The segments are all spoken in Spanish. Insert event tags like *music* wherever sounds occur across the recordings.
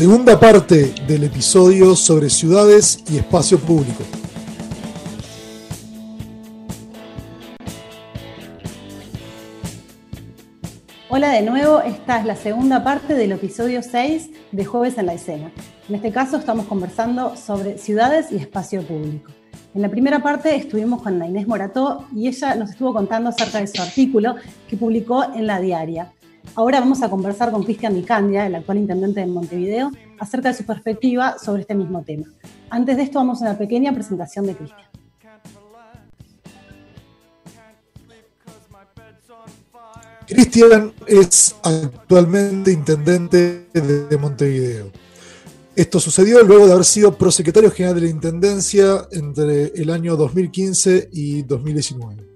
Segunda parte del episodio sobre ciudades y espacio público. Hola de nuevo, esta es la segunda parte del episodio 6 de Jueves en la Escena. En este caso estamos conversando sobre ciudades y espacio público. En la primera parte estuvimos con la Inés Morató y ella nos estuvo contando acerca de su artículo que publicó en La Diaria. Ahora vamos a conversar con Cristian Micandia, el actual intendente de Montevideo, acerca de su perspectiva sobre este mismo tema. Antes de esto vamos a una pequeña presentación de Cristian. Cristian es actualmente intendente de Montevideo. Esto sucedió luego de haber sido prosecretario general de la Intendencia entre el año 2015 y 2019.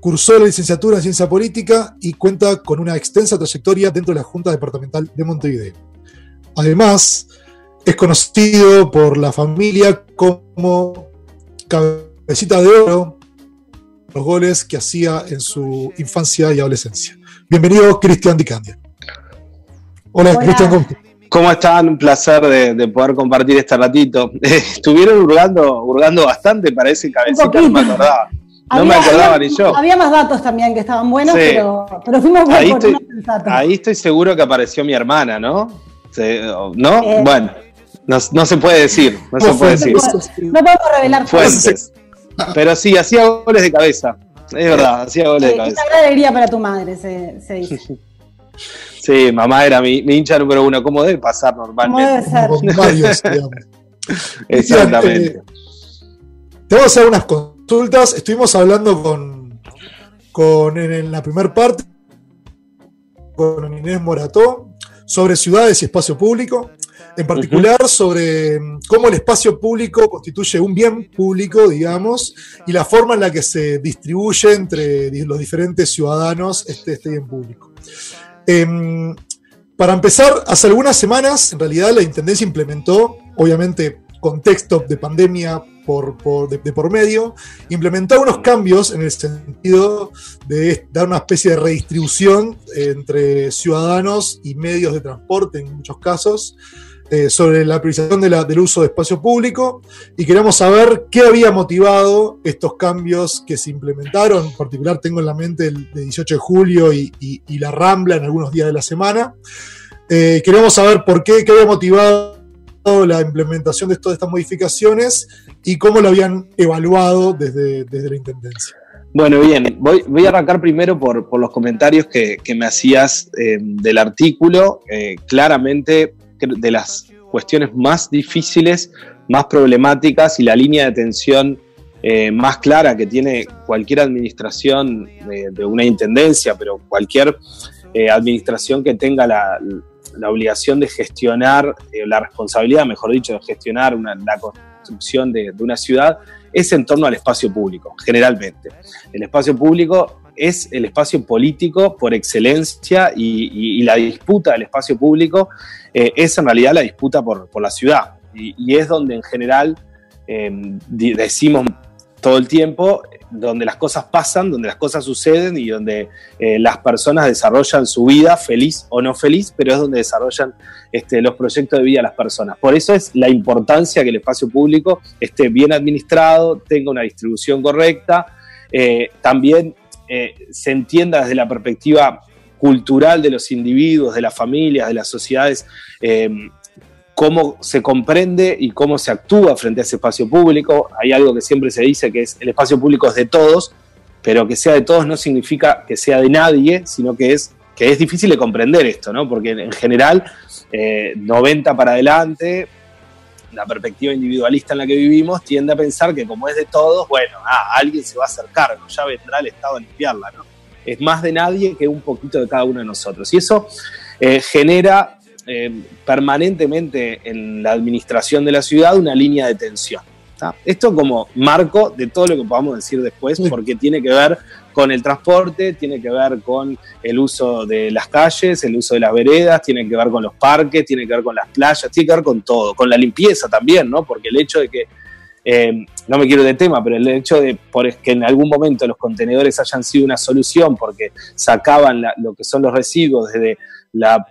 Cursó la licenciatura en Ciencia Política y cuenta con una extensa trayectoria dentro de la Junta Departamental de Montevideo. Además, es conocido por la familia como cabecita de oro, los goles que hacía en su infancia y adolescencia. Bienvenido, Cristian Dicandia. Hola, Cristian. ¿Cómo están? Un placer de, poder compartir este ratito. *laughs* estuvieron hurgando, hurgando bastante para ese cabecita, no me acordaba. No me acordaba ni yo. Había más datos también que estaban buenos, pero, fuimos por, ahí, estoy, ahí estoy seguro que apareció mi hermana, ¿no? ¿No? Eh. bueno, no, se puede decir, no se puede decir. No podemos revelar fuentes. Pero sí, hacía goles de cabeza. Es verdad, hacía goles de cabeza. Esa alegría para tu madre, se, se dice. *laughs* Sí, mamá era mi, hincha número uno, como debe pasar normalmente. Como debe ser. *laughs* Exactamente. Eh, te voy a hacer unas cosas Estuvimos hablando con, con en, la primera parte con Inés Morató sobre ciudades y espacio público, en particular sobre mm, cómo el espacio público constituye un bien público, digamos, y la forma en la que se distribuye entre los diferentes ciudadanos este, este bien público. Em, para empezar, hace algunas semanas, en realidad, la Intendencia implementó, obviamente, contexto de pandemia por, de, por medio, implementar unos cambios en el sentido de dar una especie de redistribución entre ciudadanos y medios de transporte en muchos casos. Eh, sobre la priorización del uso de espacio público y queremos saber qué había motivado estos cambios que se implementaron. En particular tengo en la mente el de 18 de julio y, la Rambla en algunos días de la semana. Eh, queremos saber por qué, qué había motivado la implementación de todas estas modificaciones y cómo lo habían evaluado desde, desde la Intendencia. Bueno, bien, voy, voy a arrancar primero por, por los comentarios que, que me hacías eh, del artículo. Eh, claramente, de las cuestiones más difíciles, más problemáticas y la línea de atención eh, más clara que tiene cualquier administración de una intendencia, pero cualquier administración que tenga la, la obligación de gestionar, eh, la responsabilidad, mejor dicho, de gestionar la construcción de, una ciudad, es en torno al espacio público, generalmente. El espacio público es el espacio político por excelencia y, la disputa del espacio público eh, es en realidad la disputa por, la ciudad. Y, es donde en general eh, decimos todo el tiempo, donde las cosas pasan, donde las cosas suceden y donde eh, las personas desarrollan su vida, feliz o no feliz, pero es donde desarrollan este, los proyectos de vida las personas. Por eso es la importancia que el espacio público esté bien administrado, tenga una distribución correcta, eh, también eh, se entienda desde la perspectiva cultural de los individuos, de las familias, de las sociedades, cómo se comprende y cómo se actúa frente a ese espacio público. Hay algo que siempre se dice que es el espacio público es de todos, pero que sea de todos no significa que sea de nadie, sino que es, que es difícil de comprender esto, ¿no? Porque en general, 90 eh, para adelante, la perspectiva individualista en la que vivimos tiende a pensar que como es de todos, bueno, ah, alguien se va a hacer cargo, ya vendrá el Estado a limpiarla, ¿no? Es más de nadie que un poquito de cada uno de nosotros. Y eso eh, genera eh, permanentemente en la administración de la ciudad una línea de tensión. Esto como marco de todo lo que podamos decir después, porque tiene que ver con el transporte, tiene que ver con el uso de las calles, el uso de las veredas, tiene que ver con los parques, tiene que ver con las playas, tiene que ver con todo, con la limpieza también, ¿no? Porque el hecho de que, eh, no me quiero de tema, pero el hecho de que en algún momento los contenedores hayan sido una solución porque sacaban lo que son los residuos desde la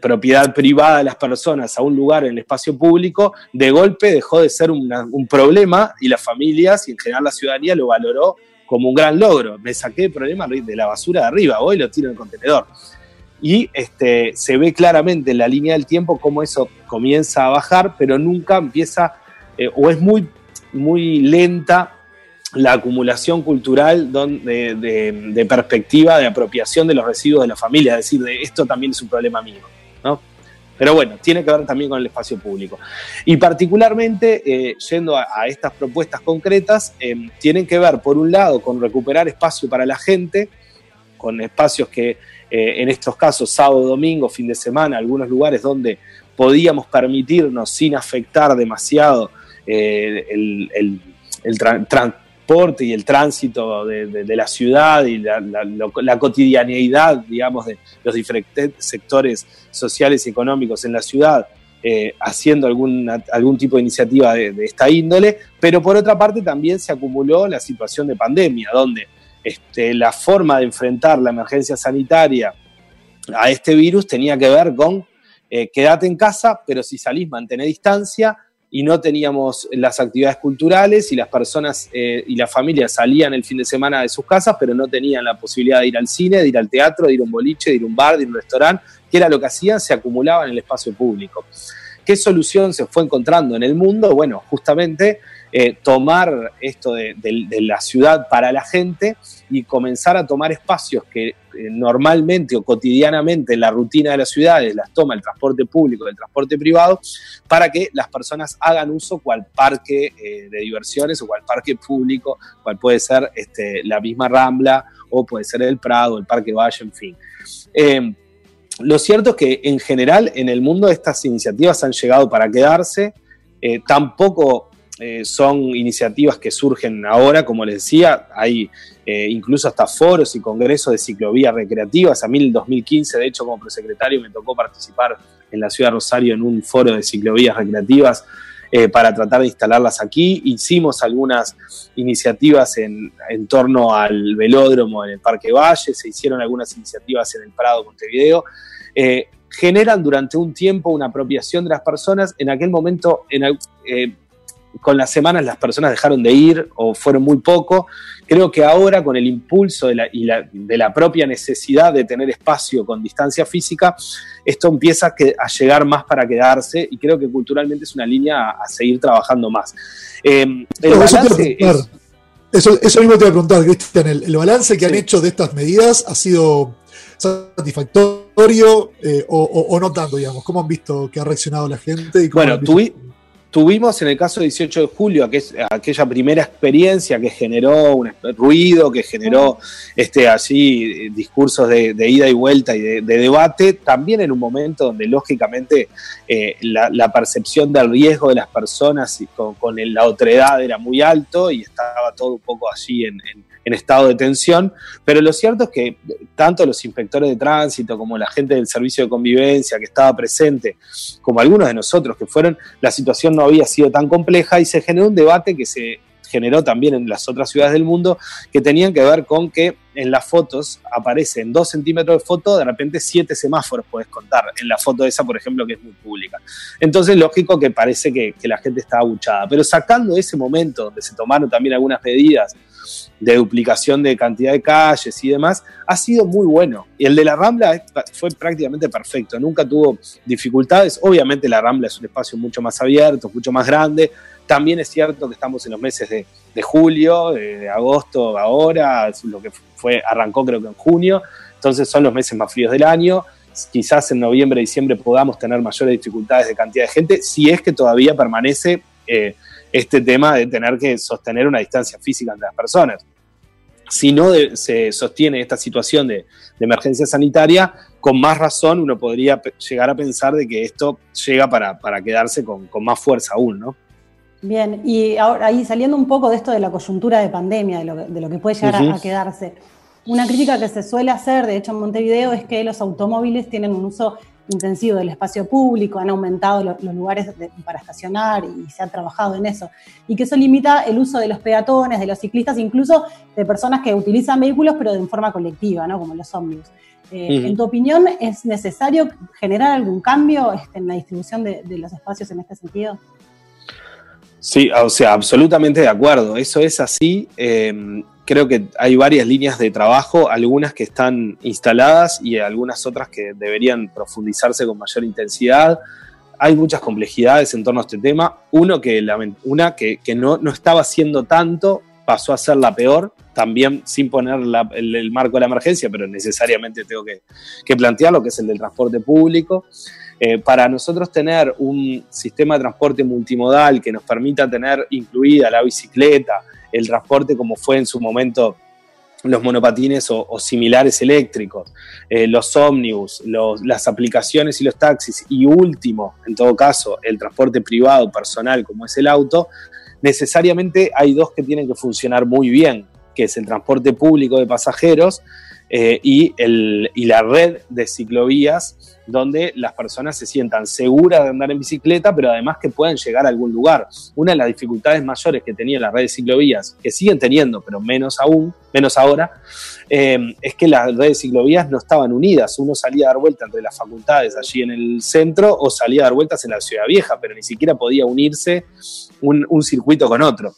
propiedad privada de las personas a un lugar en el espacio público, de golpe dejó de ser un problema y las familias y en general la ciudadanía lo valoró como un gran logro. Me saqué el problema de la basura de arriba, hoy lo tiro en el contenedor. Y este, se ve claramente en la línea del tiempo cómo eso comienza a bajar, pero nunca empieza, eh, o es muy, muy lenta la acumulación cultural de, de, perspectiva de apropiación de los residuos de la familia, es decir, de esto también es un problema mío. Pero bueno, tiene que ver también con el espacio público. Y particularmente, eh, yendo a, estas propuestas concretas, eh, tienen que ver, por un lado, con recuperar espacio para la gente, con espacios que eh, en estos casos, sábado, domingo, fin de semana, algunos lugares donde podíamos permitirnos sin afectar demasiado el, el, y el tránsito de, la ciudad y la, cotidianeidad, digamos, de los diferentes sectores sociales y económicos en la ciudad, eh, haciendo algún, algún tipo de iniciativa de, esta índole, pero por otra parte también se acumuló la situación de pandemia, donde este, la forma de enfrentar la emergencia sanitaria a este virus tenía que ver con eh, quédate en casa, pero si salís, mantén distancia, y no teníamos las actividades culturales y las personas eh, y las familias salían el fin de semana de sus casas, pero no tenían la posibilidad de ir al cine, de ir al teatro, de ir a un boliche, de ir a un bar, de ir a un restaurante, que era lo que hacían, se acumulaban en el espacio público. ¿Qué solución se fue encontrando en el mundo? Bueno, justamente eh, tomar esto de, la ciudad para la gente y comenzar a tomar espacios que normalmente o cotidianamente en la rutina de las ciudades las toma el transporte público, el transporte privado, para que las personas hagan uso cual parque eh, de diversiones o cual parque público, cual puede ser este, la misma Rambla o puede ser el Prado, el Parque Valle, en fin. lo cierto es que en general en el mundo estas iniciativas han llegado para quedarse. tampoco eh, son iniciativas que surgen ahora, como les decía, hay eh, incluso hasta foros y congresos de ciclovías recreativas. A mí en 2015, de hecho, como prosecretario me tocó participar en la ciudad de Rosario en un foro de ciclovías recreativas eh, para tratar de instalarlas aquí. Hicimos algunas iniciativas en, en, torno al velódromo en el Parque Valle, se hicieron algunas iniciativas en el Prado Montevideo. generan durante un tiempo una apropiación de las personas. En aquel momento, en, con las semanas las personas dejaron de ir o fueron muy poco. Creo que ahora con el impulso de la, y de la propia necesidad de tener espacio con distancia física, esto empieza a llegar más para quedarse y creo que culturalmente es una línea a, seguir trabajando más. Em, eso, eso, mismo te voy a preguntar, Cristian, el, balance que han hecho de estas medidas ha sido satisfactorio eh, o, no tanto, digamos? ¿Cómo han visto que ha reaccionado la gente? Y bueno, Tuvimos en el caso 18 de julio aquella primera experiencia que generó un ruido, que generó este, así discursos de, ida y vuelta y de, debate, también en un momento donde lógicamente eh, la, percepción del riesgo de las personas con, con, la otredad era muy alto y estaba todo un poco allí en en estado de tensión, pero lo cierto es que tanto los inspectores de tránsito como la gente del servicio de convivencia que estaba presente, como algunos de nosotros que fueron, la situación no había sido tan compleja y se generó un debate que se generó también en las otras ciudades del mundo, que tenían que ver con que en las fotos aparecen dos centímetros de foto, de repente siete semáforos puedes contar en la foto esa, por ejemplo, que es muy pública. Entonces, lógico que parece que, que la gente está abuchada, pero sacando ese momento donde se tomaron también algunas medidas de duplicación de cantidad de calles y demás, ha sido muy bueno. Y el de la Rambla fue prácticamente perfecto, nunca tuvo dificultades. Obviamente la Rambla es un espacio mucho más abierto, mucho más grande. También es cierto que estamos en los meses de, julio, de, agosto ahora, lo que fue, arrancó creo que en junio, entonces son los meses más fríos del año. Quizás en noviembre, diciembre podamos tener mayores dificultades de cantidad de gente, si es que todavía permanece eh, este tema de tener que sostener una distancia física entre las personas. Si no se sostiene esta situación de, emergencia sanitaria, con más razón uno podría llegar a pensar de que esto llega para, quedarse con, más fuerza aún, ¿no? Bien, y ahora ahí saliendo un poco de esto de la coyuntura de pandemia, de lo, que puede llegar a, quedarse, una crítica que se suele hacer, de hecho en Montevideo, es que los automóviles tienen un uso intensivo del espacio público, han aumentado los lugares para estacionar y se ha trabajado en eso. Y que eso limita el uso de los peatones, de los ciclistas, incluso de personas que utilizan vehículos, pero de forma colectiva, ¿no? como los ómnibus. Eh, ¿En tu opinión es necesario generar algún cambio este, en la distribución de, los espacios en este sentido? Sí, o sea, absolutamente de acuerdo. Eso es así. Eh, creo que hay varias líneas de trabajo, algunas que están instaladas y algunas otras que deberían profundizarse con mayor intensidad. Hay muchas complejidades en torno a este tema. Uno que, una que, no, no, estaba haciendo tanto, pasó a ser la peor, también sin poner el, marco de la emergencia, pero necesariamente tengo que, que plantearlo, que es el del transporte público. Eh, para nosotros tener un sistema de transporte multimodal que nos permita tener incluida la bicicleta, el transporte como fue en su momento los monopatines o, similares eléctricos, eh, los ómnibus, las aplicaciones y los taxis, y último, en todo caso, el transporte privado personal como es el auto, necesariamente hay dos que tienen que funcionar muy bien, que es el transporte público de pasajeros eh, y, la red de ciclovías donde las personas se sientan seguras de andar en bicicleta, pero además que puedan llegar a algún lugar. Una de las dificultades mayores que tenía la red de ciclovías, que siguen teniendo, pero menos aún, menos ahora, eh, es que las redes de ciclovías no estaban unidas. Uno salía a dar vueltas entre las facultades allí en el centro o salía a dar vueltas en la ciudad vieja, pero ni siquiera podía unirse un circuito con otro.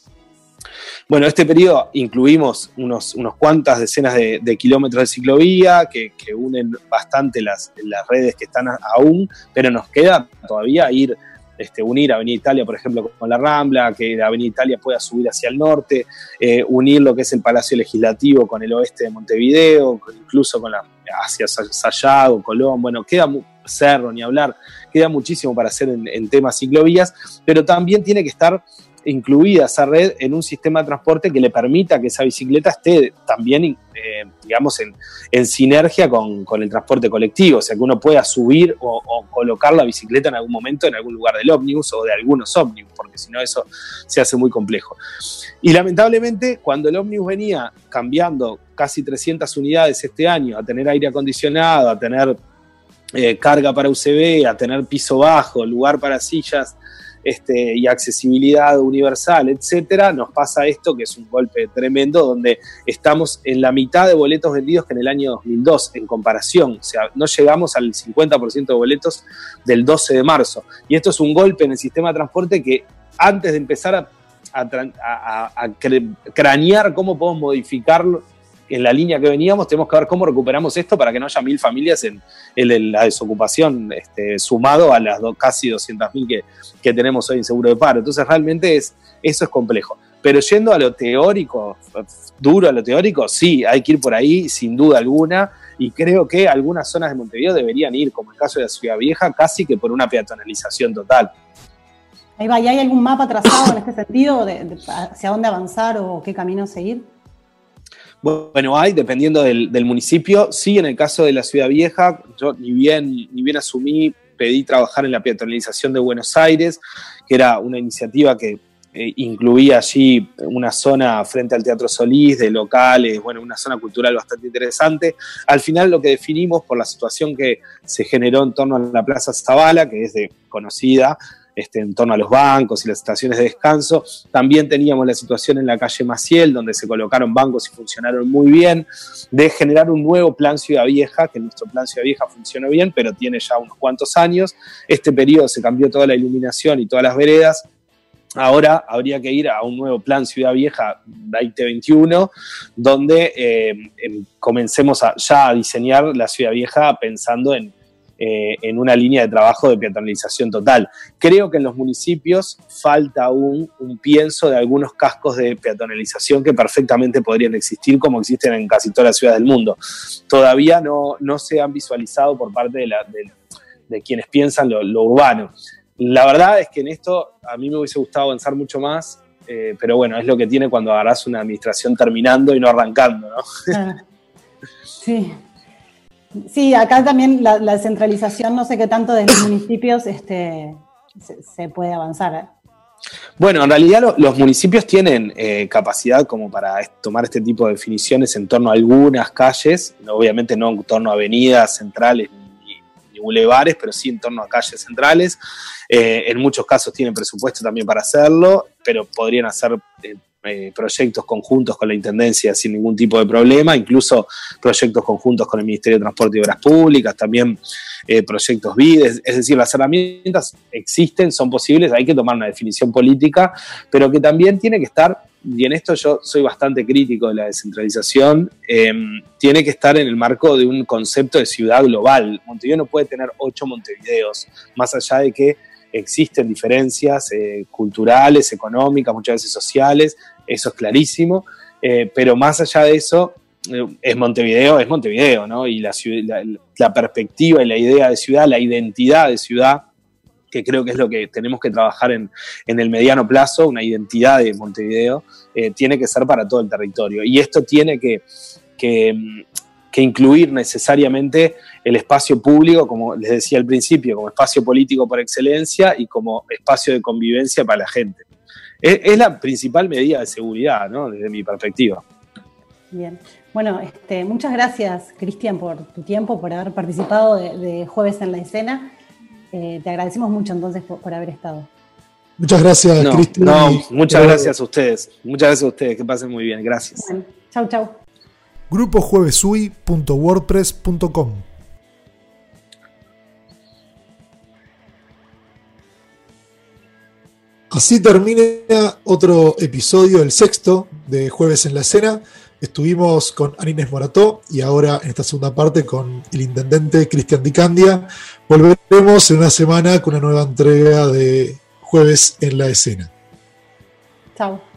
Bueno, este periodo incluimos unos, unos cuantas decenas de, kilómetros de ciclovía que, unen bastante las, las, redes que están aún, pero nos queda todavía ir, este, unir Avenida Italia, por ejemplo, con la Rambla, que la Avenida Italia pueda subir hacia el norte, eh, unir lo que es el Palacio Legislativo con el oeste de Montevideo, incluso con la hacia Sayago, Colón, bueno, queda Cerro, ni hablar, queda muchísimo para hacer en, en temas ciclovías, pero también tiene que estar incluida esa red en un sistema de transporte que le permita que esa bicicleta esté también, eh, digamos, en, sinergia con, el transporte colectivo, o sea, que uno pueda subir o, colocar la bicicleta en algún momento en algún lugar del ómnibus o de algunos ómnibus, porque si no eso se hace muy complejo. Y lamentablemente, cuando el ómnibus venía cambiando casi 300 unidades este año, a tener aire acondicionado, a tener eh, carga para UCB, a tener piso bajo, lugar para sillas, este, y accesibilidad universal, etcétera, nos pasa esto que es un golpe tremendo donde estamos en la mitad de boletos vendidos que en el año 2002 en comparación, o sea, no llegamos al 50% de boletos del 12 de marzo. Y esto es un golpe en el sistema de transporte que antes de empezar a, a cranear cómo podemos modificarlo en la línea que veníamos, tenemos que ver cómo recuperamos esto para que no haya mil familias en, la desocupación, este, sumado a las casi 200.000 que, que tenemos hoy en seguro de paro. Entonces, realmente es, eso es complejo. Pero yendo a lo teórico, duro a lo teórico, sí, hay que ir por ahí, sin duda alguna, y creo que algunas zonas de Montevideo deberían ir, como el caso de la Ciudad Vieja, casi que por una peatonalización total. Ahí va, ¿y hay algún mapa trazado en este sentido de hacia dónde avanzar o qué camino seguir? Bueno, hay, dependiendo del, municipio. Sí, en el caso de la Ciudad Vieja, yo ni bien, ni bien asumí, pedí trabajar en la peatonalización de Buenos Aires, que era una iniciativa que eh, incluía allí una zona frente al Teatro Solís, de locales, bueno, una zona cultural bastante interesante. Al final lo que definimos por la situación que se generó en torno a la Plaza Zavala, que es de conocida, este, en torno a los bancos y las estaciones de descanso. También teníamos la situación en la calle Maciel, donde se colocaron bancos y funcionaron muy bien, de generar un nuevo plan Ciudad Vieja, que nuestro plan Ciudad Vieja funcionó bien, pero tiene ya unos cuantos años. Este periodo se cambió toda la iluminación y todas las veredas. Ahora habría que ir a un nuevo plan Ciudad Vieja 2021, donde eh, em, comencemos ya a diseñar la Ciudad Vieja pensando en, eh, en una línea de trabajo de peatonalización total. Creo que en los municipios falta aún un pienso de algunos cascos de peatonalización que perfectamente podrían existir como existen en casi todas las ciudades del mundo. Todavía no, no se han visualizado por parte de, la, de, quienes piensan lo, urbano. La verdad es que en esto a mí me hubiese gustado avanzar mucho más, eh, pero bueno, es lo que tiene cuando agarras una administración terminando y no arrancando, ¿no? Sí. Sí, acá también la, descentralización, no sé qué tanto de los municipios este, se, puede avanzar. Bueno, en realidad los municipios tienen eh, capacidad como para tomar este tipo de definiciones en torno a algunas calles, obviamente no en torno a avenidas centrales ni, ni bulevares, pero sí en torno a calles centrales. Eh, en muchos casos tienen presupuesto también para hacerlo, pero podrían hacer eh, proyectos conjuntos con la Intendencia sin ningún tipo de problema, incluso proyectos conjuntos con el Ministerio de Transporte y Obras Públicas, también eh, proyectos BID, es decir, las herramientas existen, son posibles, hay que tomar una definición política, pero que también tiene que estar, y en esto yo soy bastante crítico de la descentralización, em, tiene que estar en el marco de un concepto de ciudad global. Montevideo no puede tener ocho Montevideos, más allá de que existen diferencias eh, culturales, económicas, muchas veces sociales, eso es clarísimo, eh, pero más allá de eso, eh, es Montevideo, es Montevideo, ¿no? Y la, la, perspectiva y la idea de ciudad, la identidad de ciudad, que creo que es lo que tenemos que trabajar en, en el mediano plazo, una identidad de Montevideo, tiene que ser para todo el territorio. Y esto tiene que, que que incluir necesariamente el espacio público, como les decía al principio, como espacio político por excelencia y como espacio de convivencia para la gente. Es, la principal medida de seguridad, ¿no? desde mi perspectiva. Bien. Bueno, este, muchas gracias, Cristian, por tu tiempo, por haber participado de, Jueves en la Escena. Eh, te agradecemos mucho entonces por, haber estado. Muchas gracias, Cristian. No, muchas gracias a ustedes. Muchas gracias a ustedes. Que pasen muy bien. Gracias. Bueno, chau, chau grupojuevesui.wordpress.com. Así termina otro episodio, el sexto de Jueves en la Escena. Estuvimos con Anines Morató y ahora en esta segunda parte con el intendente Cristian Dicandia. Volveremos en una semana con una nueva entrega de Jueves en la Escena. Chao.